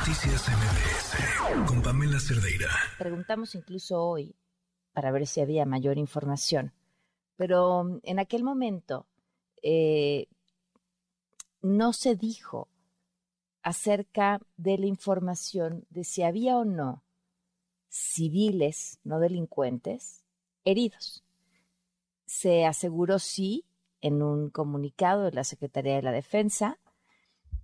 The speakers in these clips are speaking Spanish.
Noticias MBS con Pamela Cerdeira. Preguntamos incluso hoy para ver si había mayor información, pero mm, en aquel momento eh, no se dijo acerca de la información de si había o no civiles, no delincuentes, heridos. Se aseguró sí en un comunicado de la Secretaría de la Defensa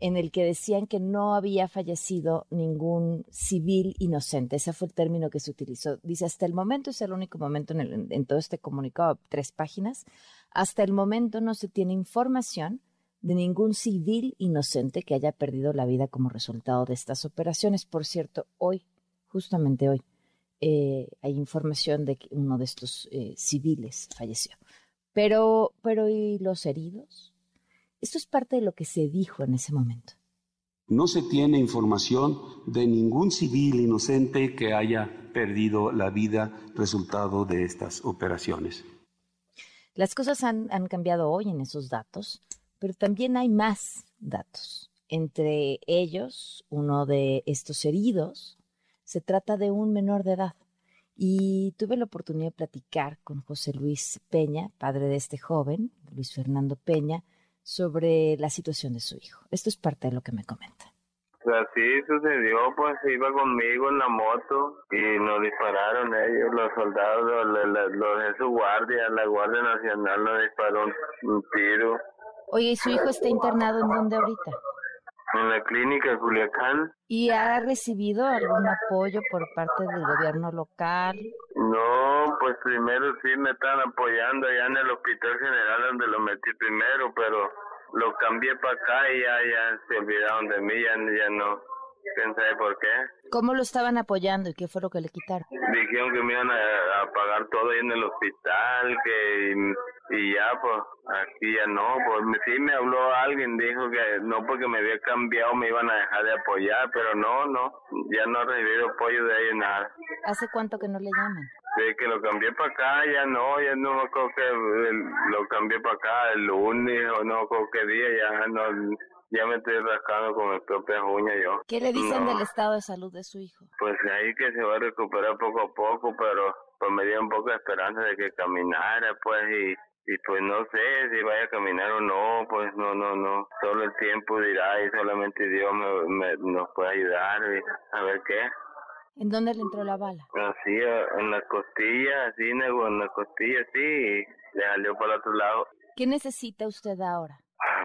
en el que decían que no había fallecido ningún civil inocente. Ese fue el término que se utilizó. Dice, hasta el momento, es el único momento en, en todo este comunicado, tres páginas, hasta el momento no se tiene información de ningún civil inocente que haya perdido la vida como resultado de estas operaciones. Por cierto, hoy, justamente hoy, eh, hay información de que uno de estos eh, civiles falleció. Pero, pero, ¿y los heridos? Esto es parte de lo que se dijo en ese momento. No se tiene información de ningún civil inocente que haya perdido la vida resultado de estas operaciones. Las cosas han, han cambiado hoy en esos datos, pero también hay más datos. Entre ellos, uno de estos heridos se trata de un menor de edad. Y tuve la oportunidad de platicar con José Luis Peña, padre de este joven, Luis Fernando Peña, sobre la situación de su hijo. Esto es parte de lo que me comenta. Así sucedió, pues iba conmigo en la moto y nos dispararon ellos, los soldados, los, los de su guardia, la Guardia Nacional nos disparó un, tiro. Oye, ¿y su hijo está internado en dónde ahorita? En la clínica de Culiacán. ¿Y ha recibido algún apoyo por parte del gobierno local? No, pues primero sí me están apoyando allá en el Hospital General donde lo metí primero, pero lo cambié para acá y ya, ya se olvidaron de mí, ya, ya no. ¿Quién sabe por qué? ¿Cómo lo estaban apoyando y qué fue lo que le quitaron? Dijeron que me iban a, a pagar todo ahí en el hospital, que y ya pues aquí ya no, pues sí me habló alguien, dijo que no porque me había cambiado me iban a dejar de apoyar, pero no, no, ya no he recibido apoyo de ahí nada. ¿Hace cuánto que no le llaman? De que lo cambié para acá, ya no, ya no acuerdo que lo cambié para acá el lunes o no acuerdo qué día, ya no, ya me estoy rascando con mis propias uñas yo. ¿Qué le dicen del estado de salud de su hijo? Pues ahí que se va a recuperar poco a poco, pero pues me dio un poco de esperanza de que caminara, pues, y y pues no sé si vaya a caminar o no, pues no, no, no, solo el tiempo dirá y solamente Dios me, nos puede ayudar y a ver qué. ¿En dónde le entró la bala? Así, en la costilla, así, en la costilla, sí, y le salió para el otro lado. ¿Qué necesita usted ahora?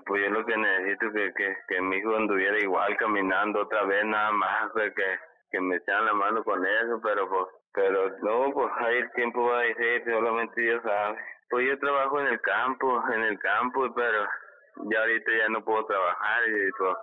Pues yo lo que necesito es que, que, que mi hijo anduviera igual caminando otra vez nada más, pues que, que me echaran la mano con eso, pero pues, pero no, pues ahí el tiempo va a decir, solamente Dios sabe. Pues yo trabajo en el campo, en el campo, pero ya ahorita ya no puedo trabajar y pues,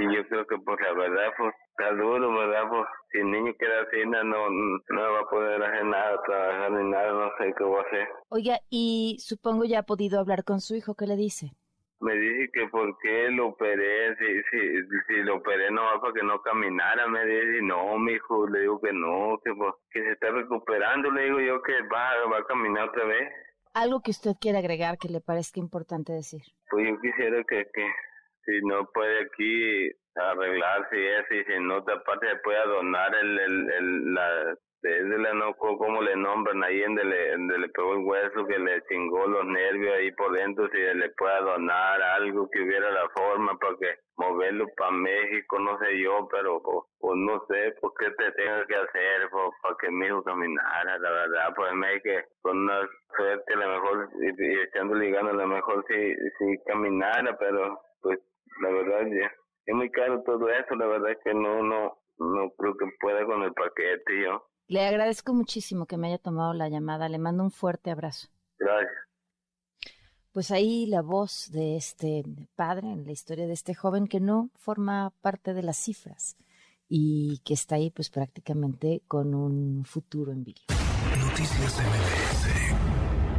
y yo creo que pues la verdad pues está duro, ¿verdad? Pues si el niño queda así no, no va a poder hacer nada, trabajar ni nada, no sé qué voy a hacer. Oiga, y supongo ya ha podido hablar con su hijo, ¿qué le dice? Me dice que por qué lo operé, si, si, si lo operé no va para que no caminara, me dice, no, mi hijo, le digo que no, que, que se está recuperando, le digo yo que va, va a caminar otra vez. ¿Algo que usted quiera agregar que le parezca importante decir? Pues yo quisiera que, que si no puede aquí arreglar si es y si en otra parte se pueda donar el, el, el la desde la no cómo le nombran ahí en donde, le pegó el hueso que le chingó los nervios ahí por dentro si le pueda donar algo que hubiera la forma para que moverlo para México no sé yo pero pues, pues no sé por qué te tengo que hacer pues, para que mi hijo caminara la verdad pues me que con una suerte a lo mejor y, y echándole ganas a lo mejor si si caminara pero pues la verdad ya es muy caro todo eso la verdad es que no no no creo que pueda con el paquete yo le agradezco muchísimo que me haya tomado la llamada. Le mando un fuerte abrazo. Gracias. Pues ahí la voz de este padre en la historia de este joven que no forma parte de las cifras y que está ahí pues prácticamente con un futuro en vilo. Noticias MBS